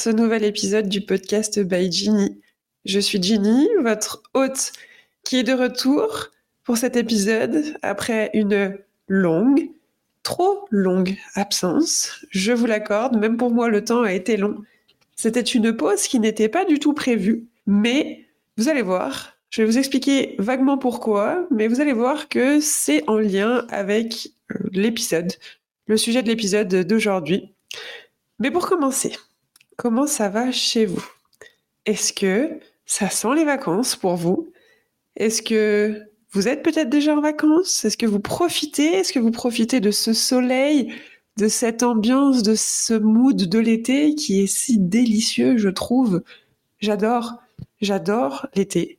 Ce nouvel épisode du podcast by Ginny. Je suis Ginny, votre hôte qui est de retour pour cet épisode après une longue, trop longue absence. Je vous l'accorde, même pour moi le temps a été long. C'était une pause qui n'était pas du tout prévue, mais vous allez voir, je vais vous expliquer vaguement pourquoi, mais vous allez voir que c'est en lien avec euh, l'épisode, le sujet de l'épisode d'aujourd'hui. Mais pour commencer, comment ça va chez vous? Est-ce que ça sent les vacances pour vous? Est-ce que vous êtes peut-être déjà en vacances? Est-ce que vous profitez? Est-ce que vous profitez de ce soleil, de cette ambiance, de ce mood de l'été qui est si délicieux, je trouve? J'adore, j'adore l'été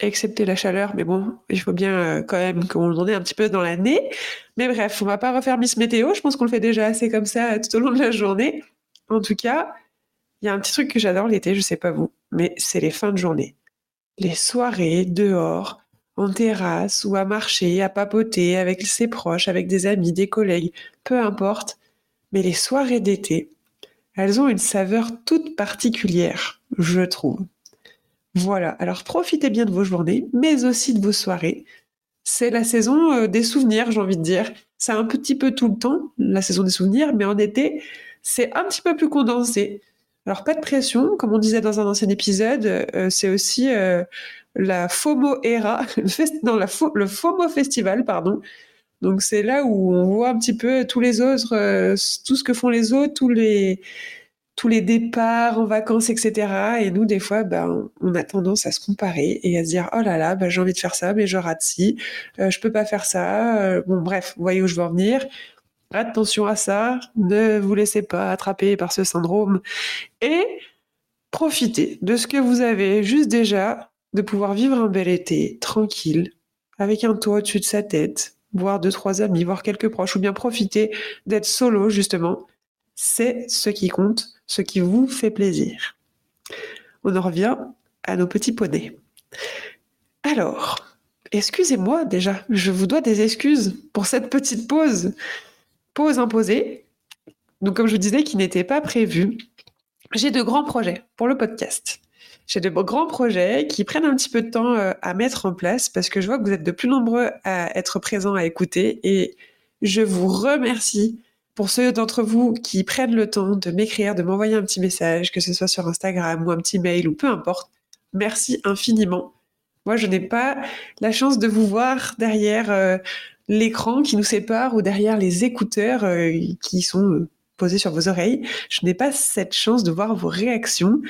excepté la chaleur, mais bon, il faut bien euh, quand même qu'on en ait un petit peu dans l'année. Mais bref, on va pas refaire Miss Météo, je pense qu'on le fait déjà assez comme ça tout au long de la journée. En tout cas, il y a un petit truc que j'adore l'été, je sais pas vous, mais c'est les fins de journée. Les soirées dehors, en terrasse ou à marcher, à papoter avec ses proches, avec des amis, des collègues, peu importe. Mais les soirées d'été, elles ont une saveur toute particulière, je trouve. Voilà, alors profitez bien de vos journées, mais aussi de vos soirées. C'est la saison euh, des souvenirs, j'ai envie de dire. C'est un petit peu tout le temps, la saison des souvenirs, mais en été, c'est un petit peu plus condensé. Alors pas de pression, comme on disait dans un ancien épisode, euh, c'est aussi euh, la FOMO era, le FOMO festival, pardon. Donc c'est là où on voit un petit peu tous les autres, tout ce que font les autres, tous les départs en vacances, etc. Et nous, des fois, ben, on a tendance à se comparer et à se dire, oh là là, ben, j'ai envie de faire ça, mais je rate ci, euh, je peux pas faire ça. Euh, bon, bref, vous voyez où je veux en venir. Attention à ça, ne vous laissez pas attraper par ce syndrome et profitez de ce que vous avez juste déjà, de pouvoir vivre un bel été tranquille, avec un toit au-dessus de sa tête, voir deux, trois amis, voir quelques proches, ou bien profiter d'être solo, justement. C'est ce qui compte ce qui vous fait plaisir. On en revient à nos petits poneys. Alors, excusez-moi déjà, je vous dois des excuses pour cette petite pause. Pause donc comme je vous disais, qui n'était pas prévue. J'ai de grands projets pour le podcast. J'ai de grands projets qui prennent un petit peu de temps euh, à mettre en place parce que je vois que vous êtes de plus nombreux à être présents à écouter et je vous remercie pour ceux d'entre vous qui prennent le temps de m'écrire, de m'envoyer un petit message, que ce soit sur Instagram ou un petit mail ou peu importe, merci infiniment. Moi, je n'ai pas la chance de vous voir derrière euh, l'écran qui nous sépare ou derrière les écouteurs euh, qui sont euh, posés sur vos oreilles. Je n'ai pas cette chance de voir vos réactions.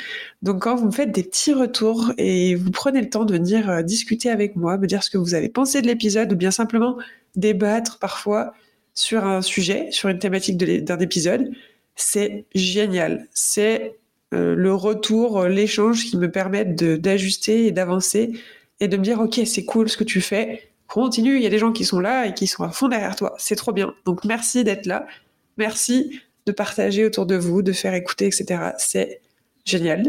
Donc, quand vous me faites des petits retours et vous prenez le temps de venir discuter avec moi, me dire ce que vous avez pensé de l'épisode ou bien simplement débattre parfois, sur un sujet, sur une thématique d'un épisode, c'est génial. C'est euh, le retour, euh, l'échange qui me permettent d'ajuster et d'avancer et de me dire, OK, c'est cool ce que tu fais, continue, il y a des gens qui sont là et qui sont à fond derrière toi, c'est trop bien. Donc merci d'être là, merci de partager autour de vous, de faire écouter, etc. C'est génial.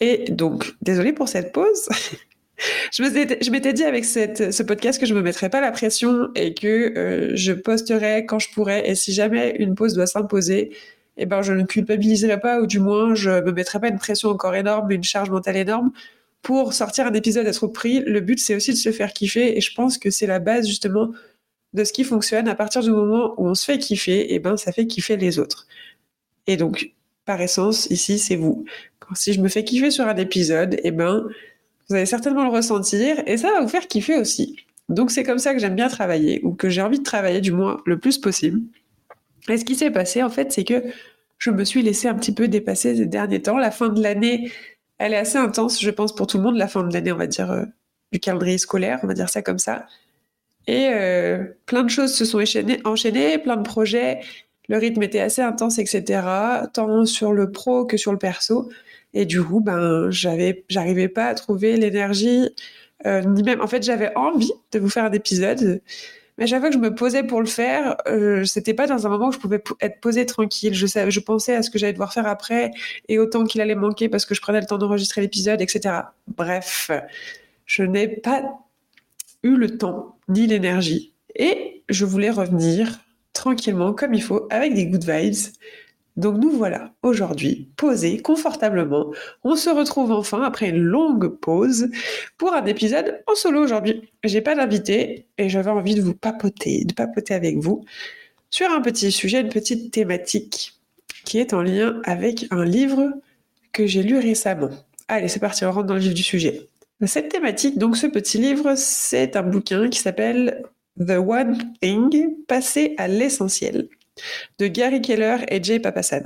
Et donc, désolé pour cette pause. je m'étais dit avec ce podcast que je me mettrais pas la pression et que euh, je posterais quand je pourrais. Et si jamais une pause doit s'imposer, eh ben, je ne culpabiliserai pas ou du moins je me mettrai pas une pression encore énorme, une charge mentale énorme pour sortir un épisode à trop pris. Le but, c'est aussi de se faire kiffer et je pense que c'est la base justement de ce qui fonctionne. À partir du moment où on se fait kiffer, eh ben, ça fait kiffer les autres. Et donc, par essence, ici, c'est vous. Quand, si je me fais kiffer sur un épisode, eh ben, vous allez certainement le ressentir et ça va vous faire kiffer aussi. Donc c'est comme ça que j'aime bien travailler ou que j'ai envie de travailler du moins le plus possible. Et ce qui s'est passé en fait, c'est que je me suis laissé un petit peu dépasser ces derniers temps. La fin de l'année, elle est assez intense, je pense, pour tout le monde. La fin de l'année, on va dire, euh, du calendrier scolaire, on va dire ça comme ça. Et euh, plein de choses se sont enchaînées, enchaînées, plein de projets. Le rythme était assez intense, etc. Tant sur le pro que sur le perso. Et du coup, ben, j'arrivais pas à trouver l'énergie, euh, ni même, en fait, j'avais envie de vous faire un épisode, mais chaque fois que je me posais pour le faire, euh, c'était pas dans un moment où je pouvais être posée tranquille. Je je pensais à ce que j'allais devoir faire après et autant qu'il allait manquer parce que je prenais le temps d'enregistrer l'épisode, etc. Bref, je n'ai pas eu le temps ni l'énergie et je voulais revenir tranquillement comme il faut avec des good vibes Donc nous voilà aujourd'hui posés confortablement. On se retrouve enfin après une longue pause pour un épisode en solo aujourd'hui. J'ai pas d'invité et j'avais envie de vous papoter, de papoter avec vous sur un petit sujet, une petite thématique qui est en lien avec un livre que j'ai lu récemment. Allez, c'est parti, on rentre dans le vif du sujet. Cette thématique, donc ce petit livre, c'est un bouquin qui s'appelle The One Thing, passer à l'essentiel, de Gary Keller et Jay Papasan.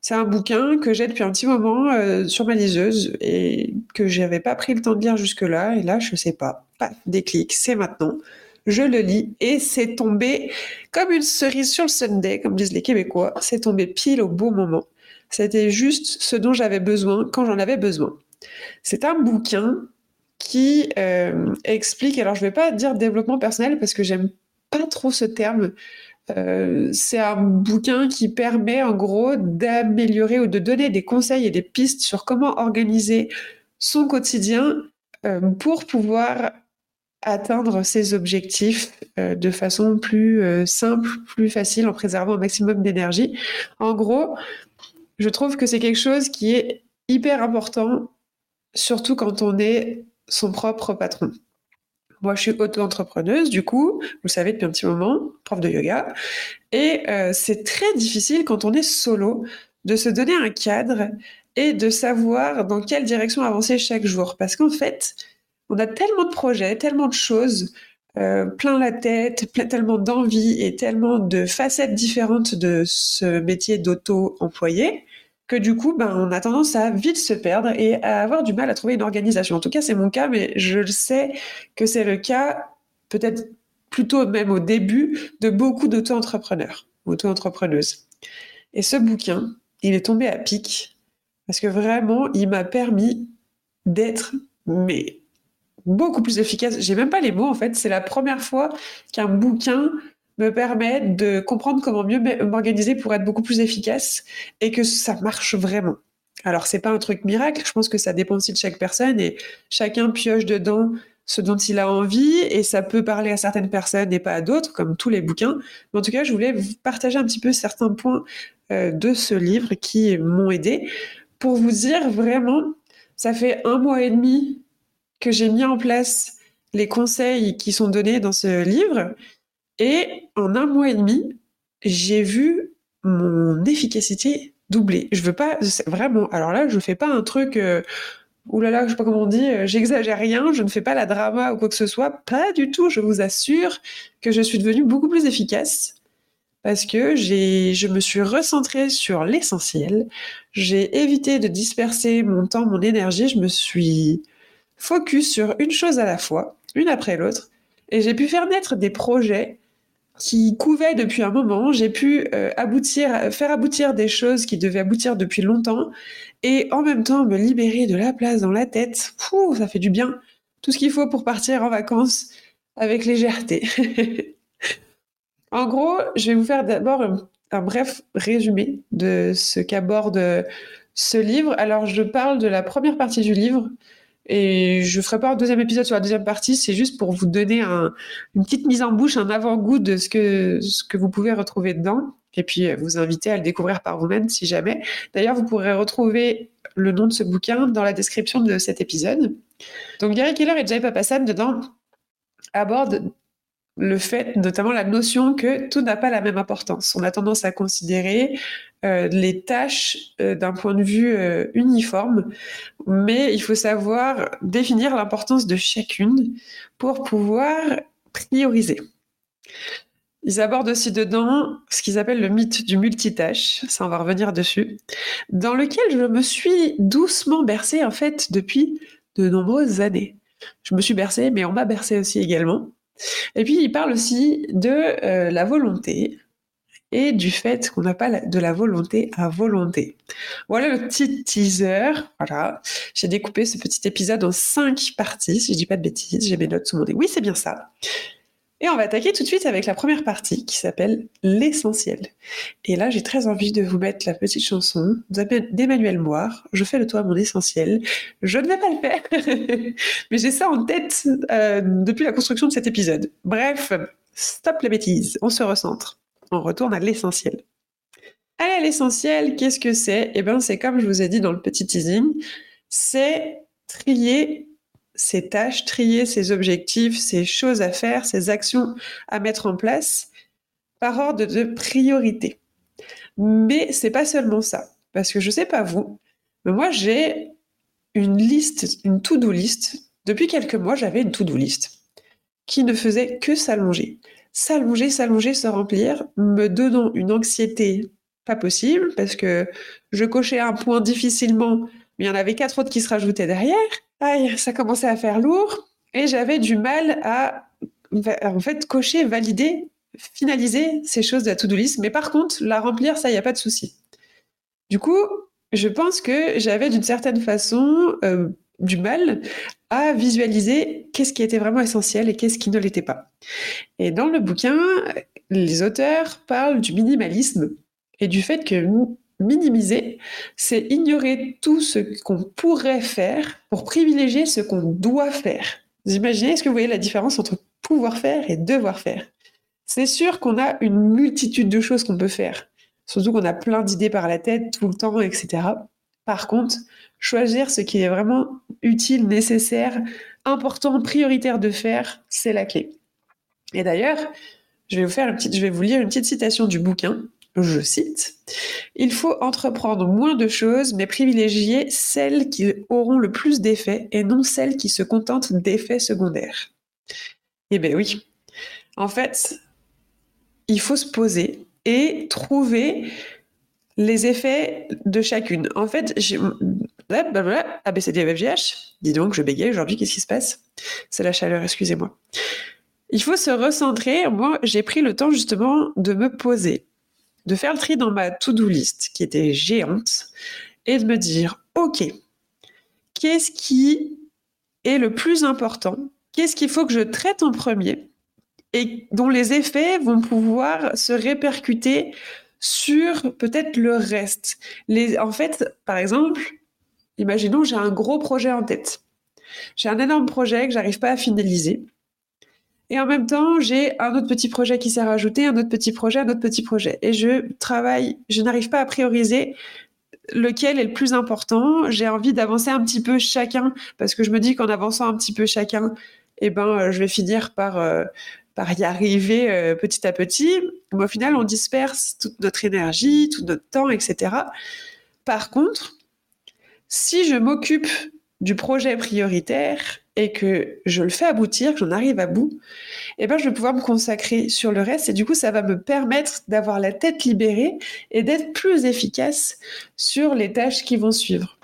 C'est un bouquin que j'ai depuis un petit moment euh, sur ma liseuse et que j'avais pas pris le temps de lire jusque-là. Et là, je sais pas, pas déclic, c'est maintenant. Je le lis et c'est tombé comme une cerise sur le Sunday, comme disent les Québécois. C'est tombé pile au bon moment. C'était juste ce dont j'avais besoin quand j'en avais besoin. C'est un bouquin qui euh, explique, alors je ne vais pas dire développement personnel parce que j'aime pas trop ce terme. Euh, c'est un bouquin qui permet en gros d'améliorer ou de donner des conseils et des pistes sur comment organiser son quotidien euh, pour pouvoir atteindre ses objectifs de façon plus simple, plus facile, en préservant un maximum d'énergie. En gros, je trouve que c'est quelque chose qui est hyper important surtout quand on est son propre patron. Moi, je suis auto-entrepreneuse, du coup, vous le savez depuis un petit moment, prof de yoga. Et euh, c'est très difficile quand on est solo de se donner un cadre et de savoir dans quelle direction avancer chaque jour. Parce qu'en fait, on a tellement de projets, tellement de choses, euh, plein la tête, tellement d'envie et tellement de facettes différentes de ce métier d'auto-employé que du coup, ben, on a tendance à vite se perdre et à avoir du mal à trouver une organisation. En tout cas, c'est mon cas, mais je le sais que c'est le cas, peut-être plutôt même au début, de beaucoup d'auto-entrepreneurs, auto-entrepreneuses. Et ce bouquin, il est tombé à pic parce que vraiment, il m'a permis d'être, mais beaucoup plus efficace. J'ai même pas les mots en fait. C'est la première fois qu'un bouquin me permet de comprendre comment mieux m'organiser pour être beaucoup plus efficace et que ça marche vraiment. Alors c'est pas un truc miracle, je pense que ça dépend aussi de chaque personne et chacun pioche dedans ce dont il a envie et ça peut parler à certaines personnes et pas à d'autres, comme tous les bouquins. Mais en tout cas, je voulais vous partager un petit peu certains points euh, de ce livre qui m'ont aidé pour vous dire vraiment, ça fait un mois et demi que j'ai mis en place les conseils qui sont donnés dans ce livre et en un mois et demi, j'ai vu mon efficacité doubler. Je veux pas, vraiment, alors là, je fais pas un truc, euh, oulala, je sais pas comment on dit, euh, j'exagère rien, je ne fais pas la drama ou quoi que ce soit, pas du tout, je vous assure que je suis devenue beaucoup plus efficace parce que j'ai, je me suis recentrée sur l'essentiel, j'ai évité de disperser mon temps, mon énergie, je me suis focus sur une chose à la fois, une après l'autre, et j'ai pu faire naître des projets qui couvait depuis un moment. J'ai pu euh, faire aboutir des choses qui devaient aboutir depuis longtemps et en même temps me libérer de la place dans la tête. Pouh, ça fait du bien. Tout ce qu'il faut pour partir en vacances avec légèreté. en gros, je vais vous faire d'abord un, un, bref résumé de ce qu'aborde ce livre. Alors, je parle de la première partie du livre et je ferai pas un deuxième épisode sur la deuxième partie, c'est juste pour vous donner une petite mise en bouche, un avant-goût de ce que, ce que vous pouvez retrouver dedans. Et puis euh, vous inviter à le découvrir par vous-même si jamais. D'ailleurs, vous pourrez retrouver le nom de ce bouquin dans la description de cet épisode. Donc Gary Keller et Jay Papasan dedans abordent le fait, notamment la notion que tout n'a pas la même importance. On a tendance à considérer euh, les tâches euh, d'un point de vue euh, uniforme, mais il faut savoir définir l'importance de chacune pour pouvoir prioriser. Ils abordent aussi dedans ce qu'ils appellent le mythe du multitâche, ça on va revenir dessus, dans lequel je me suis doucement bercée en fait depuis de nombreuses années. Je me suis bercée, mais on m'a bercée aussi également. Et puis il parle aussi de euh, la volonté et du fait qu'on n'a pas de la volonté à volonté. Voilà le petit teaser. Voilà, j'ai découpé ce petit épisode en cinq parties, si je dis pas de bêtises, j'ai mes notes sous mon nez. Oui, c'est bien ça. Et on va attaquer tout de suite avec la première partie qui s'appelle l'essentiel. Et là, j'ai très envie de vous mettre la petite chanson d'Emmanuel Moire. Je fais le toit mon essentiel. Je ne vais pas le faire, mais j'ai ça en tête euh, depuis la construction de cet épisode. Bref, stop les bêtises, on se recentre. On retourne à l'essentiel. Aller à l'essentiel, qu'est-ce que c'est? Eh bien, c'est comme je vous ai dit dans le petit teasing, c'est trier ces tâches, trier ces objectifs, ces choses à faire, ces actions à mettre en place par ordre de priorité. Mais c'est pas seulement ça, parce que je sais pas vous, mais moi j'ai une liste, une to-do list. Depuis quelques mois, j'avais une to-do list qui ne faisait que s'allonger. S'allonger, s'allonger, se remplir, me donnant une anxiété pas possible, parce que je cochais un point difficilement, mais il y en avait quatre autres qui se rajoutaient derrière. Aïe, ça commençait à faire lourd, et j'avais du mal à, en fait, cocher, valider, finaliser ces choses de la to-do list. Mais par contre, la remplir, ça, il n'y a pas de souci. Du coup, je pense que j'avais d'une certaine façon euh, du mal à visualiser qu'est-ce qui était vraiment essentiel et qu'est-ce qui ne l'était pas. Et dans le bouquin, les auteurs parlent du minimalisme et du fait que minimiser, c'est ignorer tout ce qu'on pourrait faire pour privilégier ce qu'on doit faire. Vous imaginez, est-ce que vous voyez la différence entre pouvoir faire et devoir faire? C'est sûr qu'on a une multitude de choses qu'on peut faire, surtout qu'on a plein d'idées par la tête tout le temps, etc. Par contre, choisir ce qui est vraiment utile, nécessaire, important, prioritaire de faire, c'est la clé. Et d'ailleurs, je vais vous faire une petite, je vais vous lire une petite citation du bouquin. Je cite Il faut entreprendre moins de choses, mais privilégier celles qui auront le plus d'effets et non celles qui se contentent d'effets secondaires. Eh bien oui. En fait, il faut se poser et trouver les effets de chacune. En fait, j'ai ABCDFGH. Dis donc, je bégaye aujourd'hui, qu'est-ce qui se passe? C'est la chaleur, excusez-moi. Il faut se recentrer. Moi, j'ai pris le temps justement de me poser, de faire le tri dans ma to-do list qui était géante et de me dire, OK, qu'est-ce qui est le plus important Qu'est-ce qu'il faut que je traite en premier et dont les effets vont pouvoir se répercuter sur peut-être le reste. Les, en fait, par exemple, imaginons j'ai un gros projet en tête. J'ai un énorme projet que j'arrive pas à finaliser. Et en même temps, j'ai un autre petit projet qui s'est rajouté, un autre petit projet, un autre petit projet. Et je travaille, je n'arrive pas à prioriser lequel est le plus important. J'ai envie d'avancer un petit peu chacun parce que je me dis qu'en avançant un petit peu chacun, eh ben, je vais finir par euh, par y arriver euh, petit à petit. Mais au final, on disperse toute notre énergie, tout notre temps, etc. Par contre, si je m'occupe du projet prioritaire et que je le fais aboutir, que j'en arrive à bout, eh ben, je vais pouvoir me consacrer sur le reste et du coup, ça va me permettre d'avoir la tête libérée et d'être plus efficace sur les tâches qui vont suivre.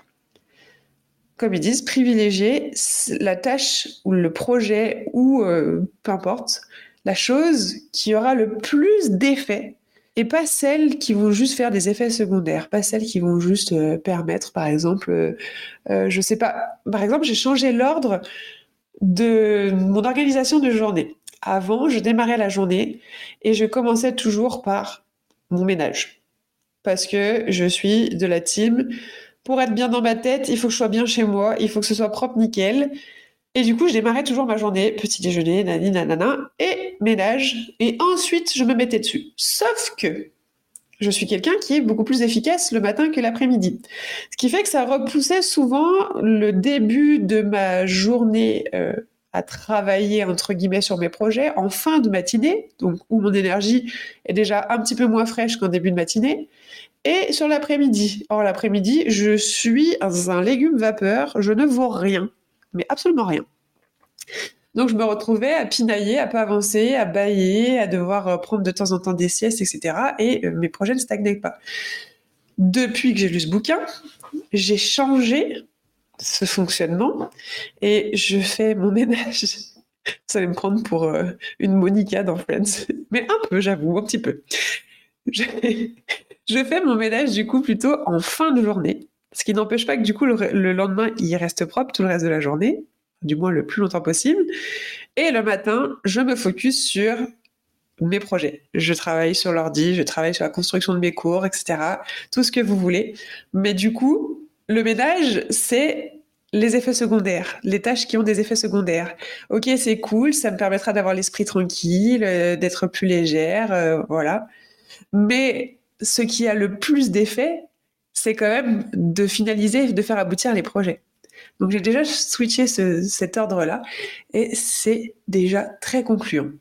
Comme ils disent, privilégier la tâche ou le projet ou euh, peu importe, la chose qui aura le plus d'effets et pas celles qui vont juste faire des effets secondaires, pas celles qui vont juste euh, permettre, par exemple, euh, euh, je sais pas, par exemple, j'ai changé l'ordre de mon organisation de journée. Avant, je démarrais la journée et je commençais toujours par mon ménage parce que je suis de la team pour être bien dans ma tête, il faut que je sois bien chez moi, il faut que ce soit propre, nickel. Et du coup, je démarrais toujours ma journée, petit déjeuner, nani, nanana, et ménage. Et ensuite, je me mettais dessus. Sauf que je suis quelqu'un qui est beaucoup plus efficace le matin que l'après-midi. Ce qui fait que ça repoussait souvent le début de ma journée euh, à travailler, entre guillemets, sur mes projets en fin de matinée, donc où mon énergie est déjà un petit peu moins fraîche qu'en début de matinée et sur l'après-midi. Or, l'après-midi, je suis un légume vapeur, je ne vaux rien, mais absolument rien. Donc, je me retrouvais à pinailler, à pas avancer, à bailler, à devoir euh, prendre de temps en temps des siestes, etc. Et euh, mes projets ne stagnaient pas. Depuis que j'ai lu ce bouquin, j'ai changé ce fonctionnement et je fais mon ménage. Ça allait me prendre pour euh, une Monica dans Friends. Mais un peu, j'avoue, un petit peu. Je, je fais mon ménage du coup plutôt en fin de journée, ce qui n'empêche pas que du coup le, lendemain il reste propre tout le reste de la journée, du moins le plus longtemps possible. Et le matin, je me focus sur mes projets. Je travaille sur l'ordi, je travaille sur la construction de mes cours, etc. Tout ce que vous voulez. Mais du coup, le ménage, c'est les effets secondaires, les tâches qui ont des effets secondaires. Ok, c'est cool, ça me permettra d'avoir l'esprit tranquille, euh, d'être plus légère, euh, voilà. Mais ce qui a le plus d'effet, c'est quand même de finaliser, de faire aboutir les projets. Donc j'ai déjà switché cet ordre-là et c'est déjà très concluant.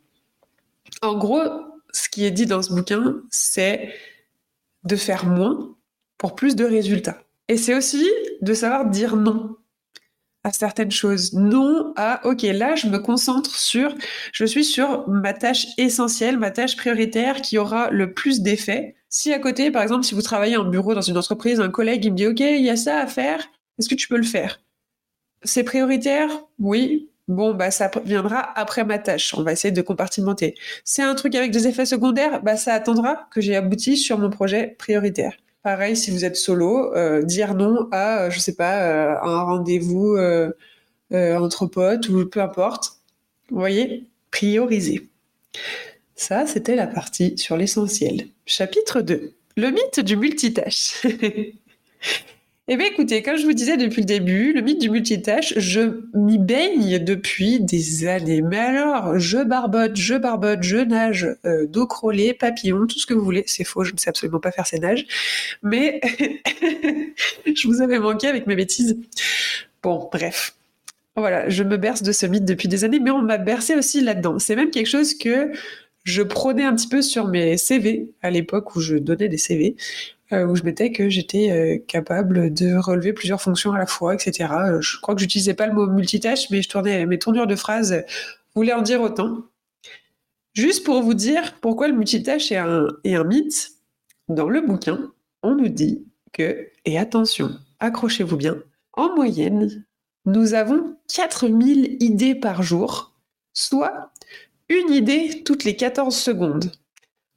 En gros, ce qui est dit dans ce bouquin, c'est de faire moins pour plus de résultats. Et c'est aussi de savoir dire non à certaines choses. Non à, ok, là, je me concentre sur, je suis sur ma tâche essentielle, ma tâche prioritaire qui aura le plus d'effet. Si à côté, par exemple, si vous travaillez en bureau dans une entreprise, un collègue, il me dit, ok, il y a ça à faire, est-ce que tu peux le faire? C'est prioritaire? Oui. Bon, bah, ça viendra après ma tâche. On va essayer de compartimenter. C'est un truc avec des effets secondaires, bah, ça attendra que j'ai abouti sur mon projet prioritaire. Pareil, si vous êtes solo, euh, dire non à, euh, je sais pas, euh, un rendez-vous entre potes ou peu importe. Vous voyez, prioriser. Ça, c'était la partie sur l'essentiel. Chapitre 2. Le mythe du multitâche. Eh bien écoutez, comme je vous disais depuis le début, le mythe du multitâche, je m'y baigne depuis des années. Mais alors, je barbote, je barbote, je nage, euh, dos crawlé, papillon, tout ce que vous voulez. C'est faux, je ne sais absolument pas faire ces nages. Mais je vous avais manqué avec mes bêtises. Bon, bref. Voilà, je me berce de ce mythe depuis des années, mais on m'a bercé aussi là-dedans. C'est même quelque chose que je prônais un petit peu sur mes CV à l'époque où je donnais des CV. Euh, où je mettais que j'étais euh, capable de relever plusieurs fonctions à la fois, etc. Euh, je crois que j'utilisais pas le mot multitâche, mais je tournais mes tournures de phrases voulaient en dire autant. Juste pour vous dire pourquoi le multitâche un, est un mythe, dans le bouquin, on nous dit que, et attention, accrochez-vous bien, en moyenne, nous avons 4000 idées par jour, soit une idée toutes les 14 secondes.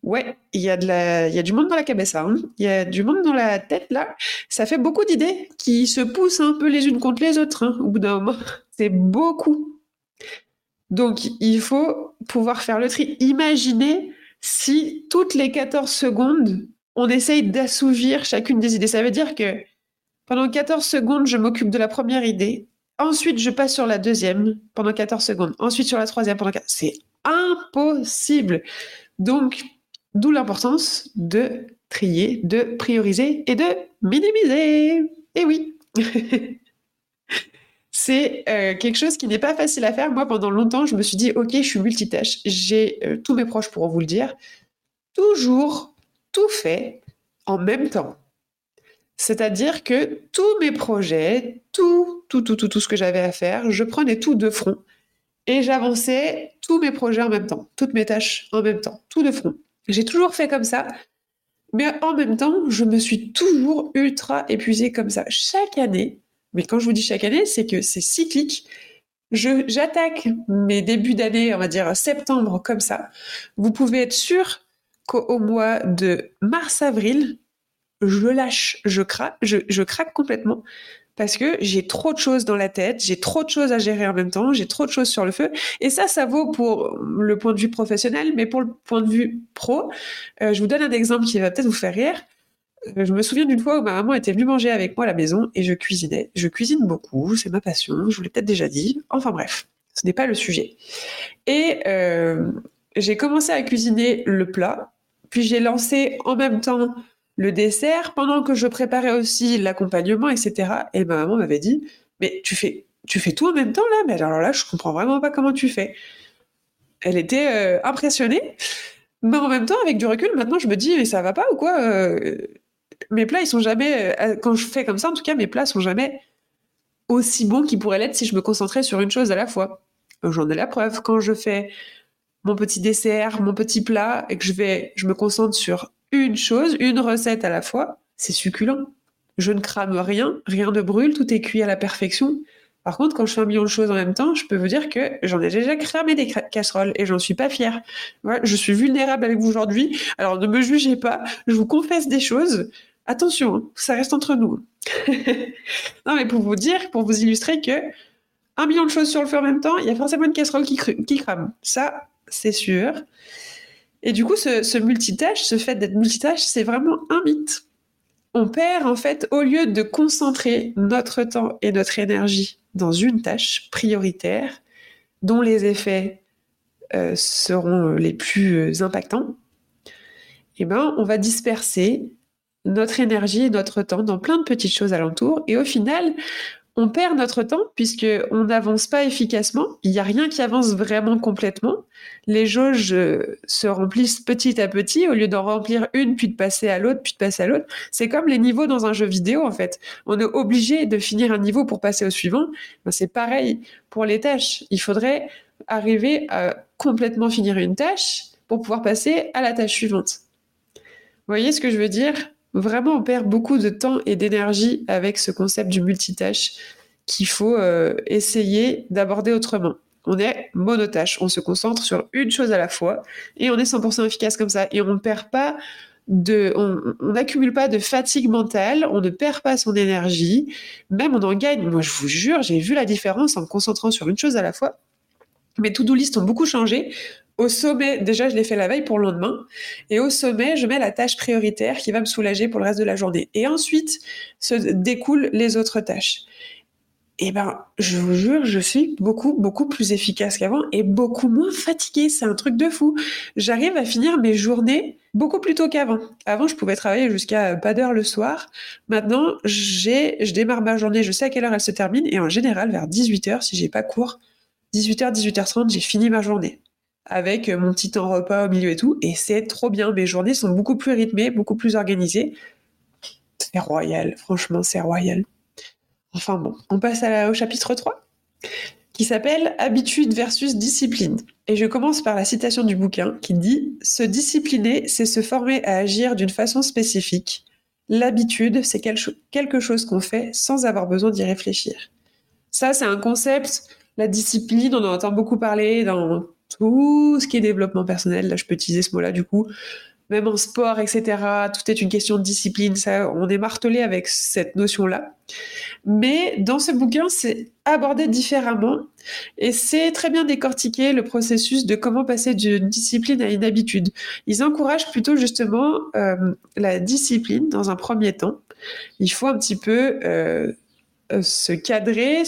Ouais, il y, a la... y a du monde dans la cabessa, hein. il y a du monde dans la tête là. Ça fait beaucoup d'idées qui se poussent un peu les unes contre les autres hein, au bout d'un moment. C'est beaucoup. Donc il faut pouvoir faire le tri. Imaginez si toutes les 14 secondes, on essaye d'assouvir chacune des idées. Ça veut dire que pendant 14 secondes, je m'occupe de la première idée. Ensuite, je passe sur la deuxième pendant 14 secondes. Ensuite, sur la troisième pendant 14. C'est impossible. Donc, D'où l'importance de trier, de prioriser et de minimiser. Et eh oui. c'est euh, quelque chose qui n'est pas facile à faire. Moi, pendant longtemps, je me suis dit, OK, je suis multitâche. J'ai euh, tous mes proches pour vous le dire. Toujours tout fait en même temps. C'est-à-dire que tous mes projets, tout, tout, tout, tout, tout ce que j'avais à faire, je prenais tout de front et j'avançais tous mes projets en même temps, toutes mes tâches en même temps, tout de front. J'ai toujours fait comme ça. Mais en même temps, je me suis toujours ultra épuisée comme ça. Chaque année, mais quand je vous dis chaque année, c'est que c'est cyclique. J'attaque mes débuts d'année, on va dire septembre, comme ça. Vous pouvez être sûr qu'au mois de mars-avril, je lâche, je craque, je craque complètement parce que j'ai trop de choses dans la tête, j'ai trop de choses à gérer en même temps, j'ai trop de choses sur le feu. Et ça, ça vaut pour le point de vue professionnel, mais pour le point de vue pro, euh, je vous donne un exemple qui va peut-être vous faire rire. Euh, je me souviens d'une fois où ma maman était venue manger avec moi à la maison et je cuisinais. Je cuisine beaucoup, c'est ma passion, je vous l'ai peut-être déjà dit. Enfin bref, ce n'est pas le sujet. Et euh, j'ai commencé à cuisiner le plat, puis j'ai lancé en même temps le dessert pendant que je préparais aussi l'accompagnement, etc. Et ma maman m'avait dit, mais tu fais, tu fais tout en même temps là? Mais alors là, je comprends vraiment pas comment tu fais. Elle était euh, impressionnée, mais en même temps, avec du recul, maintenant je me dis, mais ça va pas ou quoi euh, Mes plats, ils sont jamais, euh, quand je fais comme ça, en tout cas, mes plats sont jamais aussi bons qu'ils pourraient l'être si je me concentrais sur une chose à la fois. J'en ai la preuve. Quand je fais mon petit dessert, mon petit plat, et que je vais, je me concentre sur une chose, une recette à la fois, c'est succulent. Je ne crame rien, rien ne brûle, tout est cuit à la perfection. Par contre, quand je fais un million de choses en même temps, je peux vous dire que j'en ai déjà cramé des casseroles et j'en suis pas fière. je suis vulnérable avec vous aujourd'hui. Alors ne me jugez pas, je vous confesse des choses. Attention, hein, ça reste entre nous. non, mais pour vous dire, pour vous illustrer que un million de choses sur le feu en même temps, il y a forcément une casserole qui, qui crame. Ça, c'est sûr. Et du coup, ce, multitâche, ce fait d'être multitâche, c'est vraiment un mythe. On perd, en fait, au lieu de concentrer notre temps et notre énergie dans une tâche prioritaire, dont les effets euh, seront les plus impactants, eh ben, on va disperser notre énergie et notre temps dans plein de petites choses alentour. Et au final, on perd notre temps puisque on n'avance pas efficacement. Il n'y a rien qui avance vraiment complètement. Les jauges euh, se remplissent petit à petit au lieu d'en remplir une puis de passer à l'autre puis de passer à l'autre. C'est comme les niveaux dans un jeu vidéo en fait. On est obligé de finir un niveau pour passer au suivant. Ben, c'est pareil pour les tâches. Il faudrait arriver à complètement finir une tâche pour pouvoir passer à la tâche suivante. Vous voyez ce que je veux dire? Vraiment, on perd beaucoup de temps et d'énergie avec ce concept du multitâche qu'il faut euh, essayer d'aborder autrement. On est monotâche, on se concentre sur une chose à la fois et on est 100% efficace comme ça. Et on ne perd pas de, on n'accumule pas de fatigue mentale, on ne perd pas son énergie, même on en gagne. Moi, je vous jure, j'ai vu la différence en me concentrant sur une chose à la fois. Mes to-do list ont beaucoup changé. Au sommet, déjà, je l'ai fait la veille pour le lendemain. Et au sommet, je mets la tâche prioritaire qui va me soulager pour le reste de la journée. Et ensuite, se découlent les autres tâches. Et eh ben, je vous jure, je suis beaucoup, beaucoup plus efficace qu'avant et beaucoup moins fatiguée. C'est un truc de fou. J'arrive à finir mes journées beaucoup plus tôt qu'avant. Avant, je pouvais travailler jusqu'à pas d'heure le soir. Maintenant, j'ai, je démarre ma journée, je sais à quelle heure elle se termine et en général, vers 18h, si j'ai pas cours, 18h, 18h30, j'ai fini ma journée avec mon petit temps repas au milieu et tout. Et c'est trop bien. Mes journées sont beaucoup plus rythmées, beaucoup plus organisées. C'est royal, franchement, c'est royal. Enfin bon, on passe au chapitre 3, qui s'appelle Habitude versus discipline. Et je commence par la citation du bouquin qui dit Se discipliner, c'est se former à agir d'une façon spécifique. L'habitude, c'est quelque chose qu'on fait sans avoir besoin d'y réfléchir. Ça, c'est un concept. La discipline, on en entend beaucoup parler dans tout ce qui est développement personnel, là je peux utiliser ce mot-là du coup, même en sport, etc. Tout est une question de discipline. Ça, on est martelé avec cette notion-là. Mais dans ce bouquin, c'est abordé différemment et c'est très bien décortiqué le processus de comment passer d'une discipline à une habitude. Ils encouragent plutôt justement euh, la discipline dans un premier temps. Il faut un petit peu euh, se cadrer,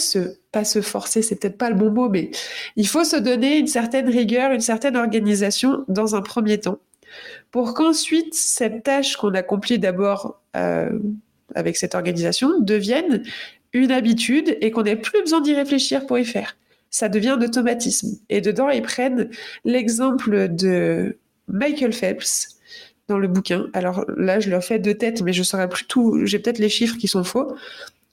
pas se forcer, c'est peut-être pas le bon mot, mais il faut se donner une certaine rigueur, une certaine organisation dans un premier temps, pour qu'ensuite cette tâche qu'on accomplit d'abord euh, avec cette organisation devienne une habitude et qu'on n'ait plus besoin d'y réfléchir pour y faire. Ça devient un automatisme. Et dedans, ils prennent l'exemple de Michael Phelps dans le bouquin. Alors là, je leur fais deux têtes, mais je saurais plus tout. J'ai peut-être les chiffres qui sont faux.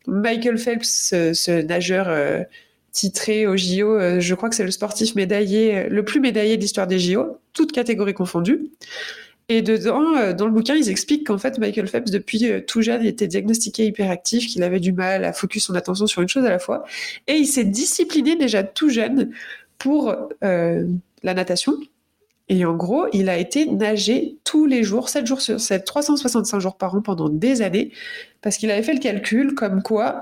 Michael Phelps, ce, nageur euh, titré au JO, euh, je crois que c'est le sportif médaillé, euh, le plus médaillé de l'histoire des JO, toutes catégories confondues. Et dedans, dans le bouquin, ils expliquent qu'en fait, Michael Phelps, depuis tout jeune, était diagnostiqué hyperactif, qu'il avait du mal à focus son attention sur une chose à la fois. Et il s'est discipliné déjà tout jeune pour la natation. Et en gros, il a été nager tous les jours, 7 jours sur 7, 365 jours par an pendant des années, parce qu'il avait fait le calcul comme quoi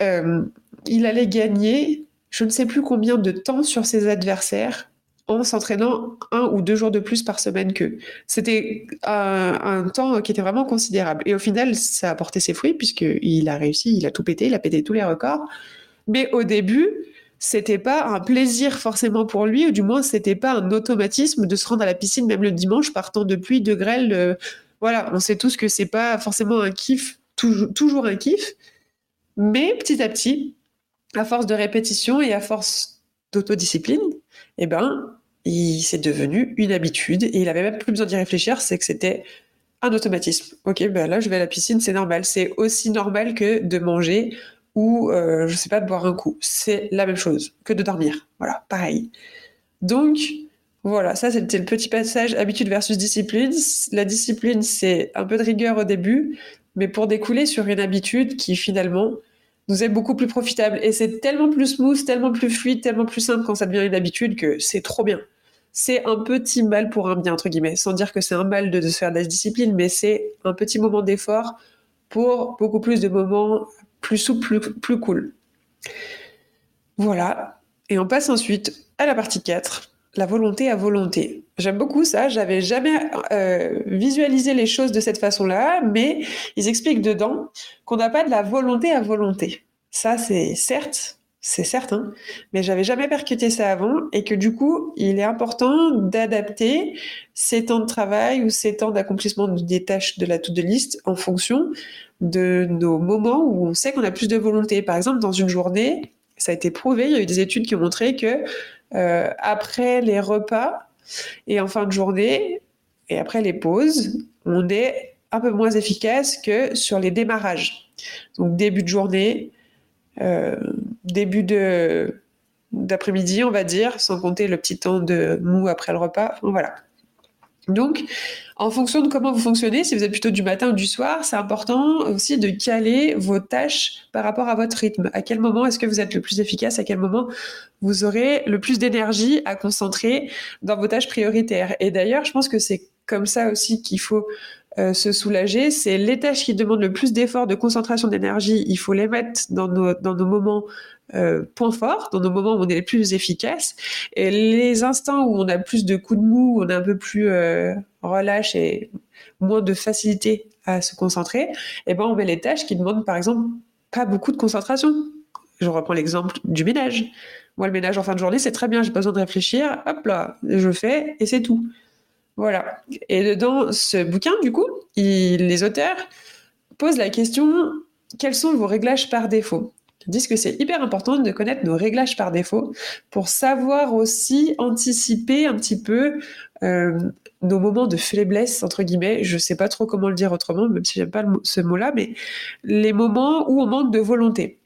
euh, il allait gagner je ne sais plus combien de temps sur ses adversaires en s'entraînant un ou deux jours de plus par semaine qu'eux. C'était un, un, temps qui était vraiment considérable. Et au final, ça a porté ses fruits puisqu'il a réussi, il a tout pété, il a pété tous les records. Mais au début, c'était pas un plaisir forcément pour lui, ou du moins c'était pas un automatisme de se rendre à la piscine même le dimanche partant de pluie, de grêle. Euh, voilà, on sait tous que c'est pas forcément un kiff, toujours, un kiff, mais petit à petit, à force de répétition et à force d'autodiscipline, eh ben, il s'est devenu une habitude et il avait même plus besoin d'y réfléchir, c'est que c'était un automatisme. Ok, ben là je vais à la piscine, c'est normal. C'est aussi normal que de manger ou, euh, je sais pas, boire un coup. C'est la même chose que de dormir. Voilà, pareil. Donc, voilà, ça c'était le petit passage habitude versus discipline. La discipline, c'est un peu de rigueur au début, mais pour découler sur une habitude qui finalement nous est beaucoup plus profitable. Et c'est tellement plus smooth, tellement plus fluide, tellement plus simple quand ça devient une habitude que c'est trop bien. C'est un petit mal pour un bien, entre guillemets, sans dire que c'est un mal de, de se faire de la discipline, mais c'est un petit moment d'effort pour beaucoup plus de moments plus souple, plus, cool. Voilà. Et on passe ensuite à la partie 4, la volonté à volonté. J'aime beaucoup ça, j'avais jamais euh, visualisé les choses de cette façon-là, mais ils expliquent dedans qu'on n'a pas de la volonté à volonté. Ça, c'est certes c'est certain, mais j'avais jamais percuté ça avant et que du coup, il est important d'adapter ces temps de travail ou ces temps d'accomplissement des tâches de la to-do list en fonction de nos moments où on sait qu'on a plus de volonté. Par exemple, dans une journée, ça a été prouvé, il y a eu des études qui ont montré que euh, après les repas et en fin de journée et après les pauses, on est un peu moins efficace que sur les démarrages. Donc début de journée, euh, début de d'après-midi, on va dire, sans compter le petit temps de mou après le repas. Voilà. Donc, en fonction de comment vous fonctionnez, si vous êtes plutôt du matin ou du soir, c'est important aussi de caler vos tâches par rapport à votre rythme. À quel moment est-ce que vous êtes le plus efficace? À quel moment vous aurez le plus d'énergie à concentrer dans vos tâches prioritaires? Et d'ailleurs, je pense que c'est comme ça aussi qu'il faut euh, se soulager, c'est les tâches qui demandent le plus d'efforts, de concentration d'énergie, il faut les mettre dans nos, dans nos moments euh, points forts, dans nos moments où on est les plus efficaces. Et les instants où on a plus de coups de mou, où on est un peu plus euh, relâche et moins de facilité à se concentrer, eh ben on met les tâches qui demandent par exemple pas beaucoup de concentration. Je reprends l'exemple du ménage. Moi, le ménage en fin de journée, c'est très bien, j'ai pas besoin de réfléchir, hop là, je fais et c'est tout. Voilà. Et dans ce bouquin, du coup, les auteurs posent la question quels sont vos réglages par défaut? Ils disent que c'est hyper important de connaître nos réglages par défaut pour savoir aussi anticiper un petit peu euh, nos moments de faiblesse, entre guillemets. Je ne sais pas trop comment le dire autrement, même si j'aime pas ce mot-là, mais les moments où on manque de volonté.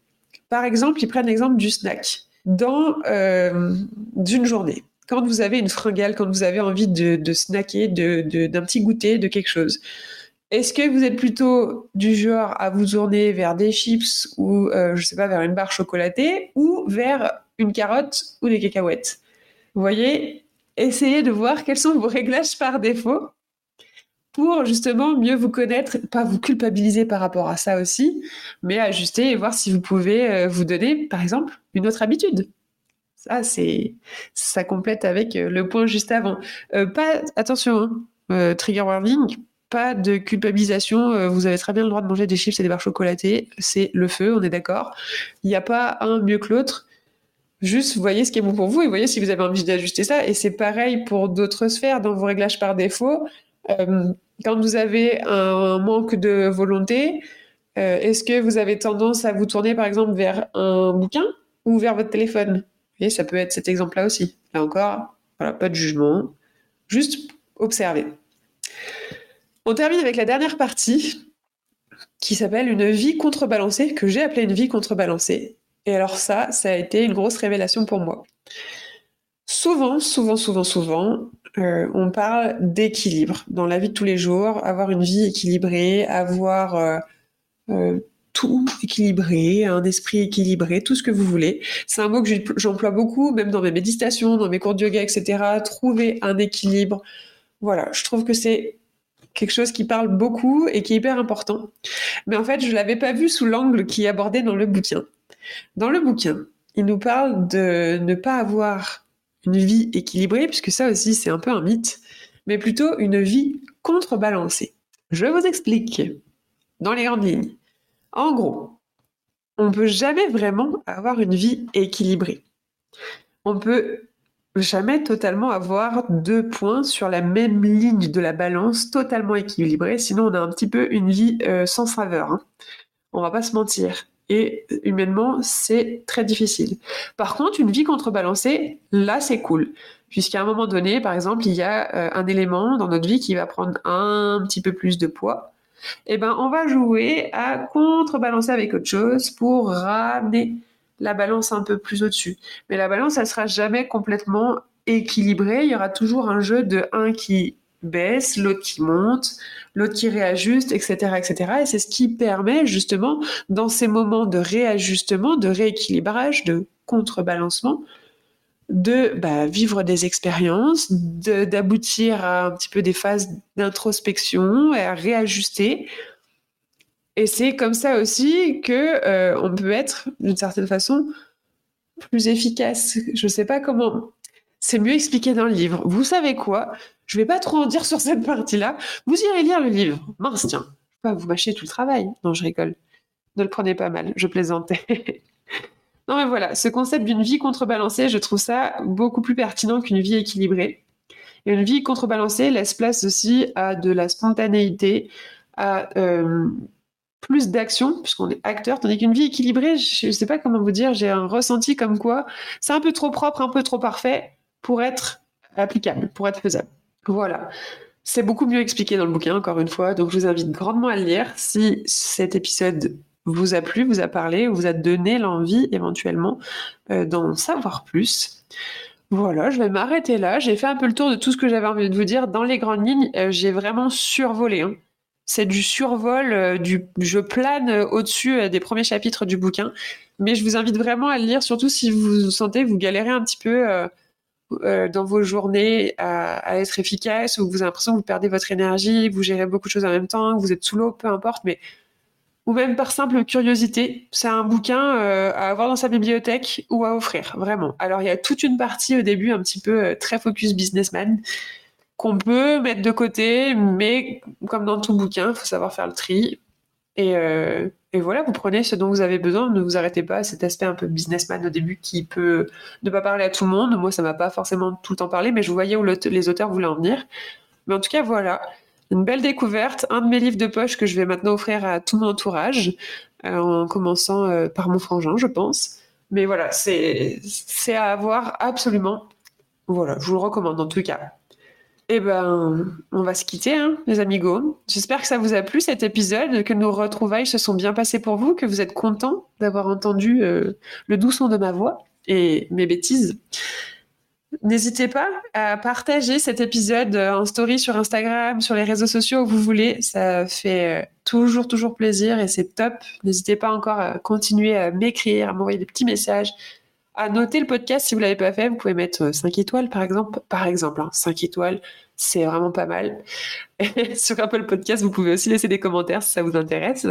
Par exemple, ils prennent l'exemple du snack. Dans euh, d'une journée, quand vous avez une fringale, quand vous avez envie de, snacker, d'un petit goûter, de quelque chose, est-ce que vous êtes plutôt du genre à vous tourner vers des chips ou, euh, je sais pas, vers une barre chocolatée ou vers une carotte ou des cacahuètes? Vous voyez, essayez de voir quels sont vos réglages par défaut pour justement mieux vous connaître, pas vous culpabiliser par rapport à ça aussi, mais ajuster et voir si vous pouvez euh, vous donner, par exemple, une autre habitude. Ça, c'est ça complète avec euh, le point juste avant. Euh, pas attention, hein, euh, trigger warning, pas de culpabilisation. vous avez très bien le droit de manger des chips et des barres chocolatées. C'est le feu, on est d'accord. Il n'y a pas un mieux que l'autre. Juste, voyez ce qui est bon pour vous et voyez si vous avez envie d'ajuster ça. Et c'est pareil pour d'autres sphères dans vos réglages par défaut. quand vous avez un manque de volonté, est-ce que vous avez tendance à vous tourner par exemple vers un bouquin ou vers votre téléphone? Et ça peut être cet exemple-là aussi. Là encore, voilà, pas de jugement, juste observer. On termine avec la dernière partie qui s'appelle une vie contrebalancée, que j'ai appelée une vie contrebalancée. Et alors ça, ça a été une grosse révélation pour moi. Souvent, souvent, souvent, souvent, euh, on parle d'équilibre dans la vie de tous les jours, avoir une vie équilibrée, avoir euh, euh, tout équilibré, un esprit équilibré, tout ce que vous voulez. C'est un mot que j'emploie beaucoup, même dans mes méditations, dans mes cours de yoga, etc. Trouver un équilibre. Voilà, je trouve que c'est quelque chose qui parle beaucoup et qui est hyper important. Mais en fait, je ne l'avais pas vu sous l'angle qui est abordé dans le bouquin. Dans le bouquin, il nous parle de ne pas avoir une vie équilibrée, puisque ça aussi c'est un peu un mythe, mais plutôt une vie contrebalancée. Je vous explique dans les grandes lignes. En gros, on ne peut jamais vraiment avoir une vie équilibrée. On peut jamais totalement avoir deux points sur la même ligne de la balance totalement équilibrée, sinon on a un petit peu une vie euh, sans saveur. Hein. On va pas se mentir. Et humainement, c'est très difficile. Par contre, une vie contrebalancée, là, c'est cool. Puisqu'à un moment donné, par exemple, il y a euh, un élément dans notre vie qui va prendre un petit peu plus de poids eh ben, on va jouer à contrebalancer avec autre chose pour ramener la balance un peu plus au-dessus. Mais la balance, elle sera jamais complètement équilibrée. Il y aura toujours un jeu de un qui baisse, l'autre qui monte, l'autre qui réajuste, etc., etc. Et c'est ce qui permet justement, dans ces moments de réajustement, de rééquilibrage, de contrebalancement, de bah, vivre des expériences, d'aboutir à un petit peu des phases d'introspection à réajuster. Et c'est comme ça aussi que euh, on peut être, d'une certaine façon, plus efficace. Je ne sais pas comment. C'est mieux expliqué dans le livre. Vous savez quoi? Je ne vais pas trop en dire sur cette partie-là. Vous irez lire le livre. Mince, tiens. Je vais pas vous mâcher tout le travail. Non, je rigole. Ne le prenez pas mal. Je plaisantais. Non mais voilà, ce concept d'une vie contrebalancée, je trouve ça beaucoup plus pertinent qu'une vie équilibrée. Et une vie contrebalancée laisse place aussi à de la spontanéité, à euh, plus d'action, puisqu'on est acteur, tandis qu'une vie équilibrée, je ne sais pas comment vous dire, j'ai un ressenti comme quoi c'est un peu trop propre, un peu trop parfait pour être applicable, pour être faisable. Voilà. C'est beaucoup mieux expliqué dans le bouquin, encore une fois, donc je vous invite grandement à le lire. Si cet épisode vous a plu, vous a parlé, vous a donné l'envie éventuellement euh, d'en savoir plus. Voilà, je vais m'arrêter là. J'ai fait un peu le tour de tout ce que j'avais envie de vous dire. Dans les grandes lignes, euh, j'ai vraiment survolé. Hein. C'est du survol, euh, du, je plane au-dessus des premiers chapitres du bouquin. Mais je vous invite vraiment à le lire, surtout si vous sentez que vous galérez un petit peu dans vos journées à, être efficace ou vous avez l'impression que vous perdez votre énergie, vous gérez beaucoup de choses en même temps, que vous êtes sous l'eau, peu importe, mais ou même par simple curiosité, c'est un bouquin euh, à avoir dans sa bibliothèque ou à offrir, vraiment. Alors il y a toute une partie au début un petit peu euh, très focus businessman qu'on peut mettre de côté, mais comme dans tout bouquin, il faut savoir faire le tri. Et, et voilà, vous prenez ce dont vous avez besoin, ne vous arrêtez pas à cet aspect un peu businessman au début qui peut ne pas parler à tout le monde. Moi, ça m'a pas forcément tout le temps parlé, mais je voyais où les auteurs voulaient en venir. Mais en tout cas, voilà, une belle découverte, un de mes livres de poche que je vais maintenant offrir à tout mon entourage, euh, en commençant euh, par mon frangin, je pense. Mais voilà, c'est à avoir absolument. Voilà, je vous le recommande en tout cas. Eh ben, on va se quitter, hein, les amigos. J'espère que ça vous a plu cet épisode, que nos retrouvailles se sont bien passées pour vous, que vous êtes contents d'avoir entendu euh, le doux son de ma voix et mes bêtises. N'hésitez pas à partager cet épisode en story sur Instagram, sur les réseaux sociaux où vous voulez. Ça fait euh, toujours, toujours plaisir et c'est top. N'hésitez pas encore à continuer à m'écrire, à m'envoyer des petits messages à noter le podcast si vous l'avez pas fait. Vous pouvez mettre 5 euh, étoiles par exemple. Par exemple, 5 hein, étoiles, c'est vraiment pas mal. sur Apple Podcast, vous pouvez aussi laisser des commentaires si ça vous intéresse.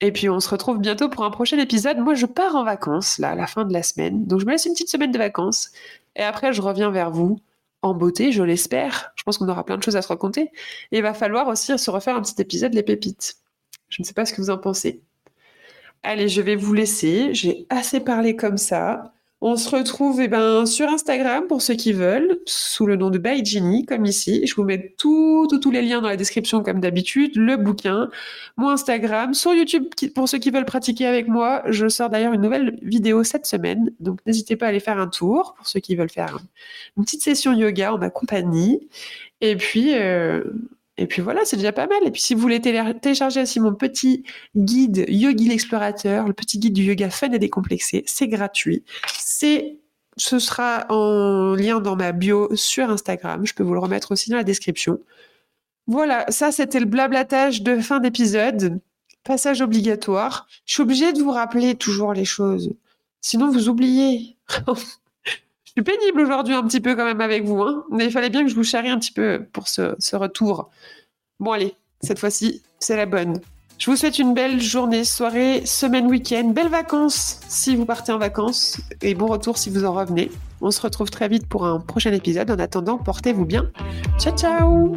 Et puis on se retrouve bientôt pour un prochain épisode. Moi, je pars en vacances là, à la fin de la semaine. Donc je me laisse une petite semaine de vacances. Et après, je reviens vers vous en beauté, je l'espère. Je pense qu'on aura plein de choses à se raconter. Et il va falloir aussi se refaire un petit épisode Les Pépites. Je ne sais pas ce que vous en pensez. Allez, je vais vous laisser. J'ai assez parlé comme ça. On se retrouve eh ben, sur Instagram pour ceux qui veulent, sous le nom de Baijini, comme ici. Je vous mets tous les liens dans la description comme d'habitude, le bouquin, mon Instagram, sur YouTube pour ceux qui veulent pratiquer avec moi. Je sors d'ailleurs une nouvelle vidéo cette semaine, donc n'hésitez pas à aller faire un tour pour ceux qui veulent faire une petite session yoga en ma compagnie. Et puis, euh, et puis voilà, c'est déjà pas mal. Et puis si vous voulez télécharger aussi mon petit guide Yogi l'explorateur, le petit guide du yoga fun et décomplexé, c'est gratuit. C'est ce sera en lien dans ma bio sur Instagram. Je peux vous le remettre aussi dans la description. Voilà, ça c'était le blablatage de fin d'épisode. Passage obligatoire. Je suis obligée de vous rappeler toujours les choses. Sinon vous oubliez. suis pénible aujourd'hui un petit peu quand même avec vous, hein. mais il fallait bien que je vous charrie un petit peu pour ce, ce retour. Bon allez, cette fois-ci, c'est la bonne. Je vous souhaite une belle journée, soirée, semaine, week-end, belles vacances si vous partez en vacances et bon retour si vous en revenez. On se retrouve très vite pour un prochain épisode. En attendant, portez-vous bien. Ciao ciao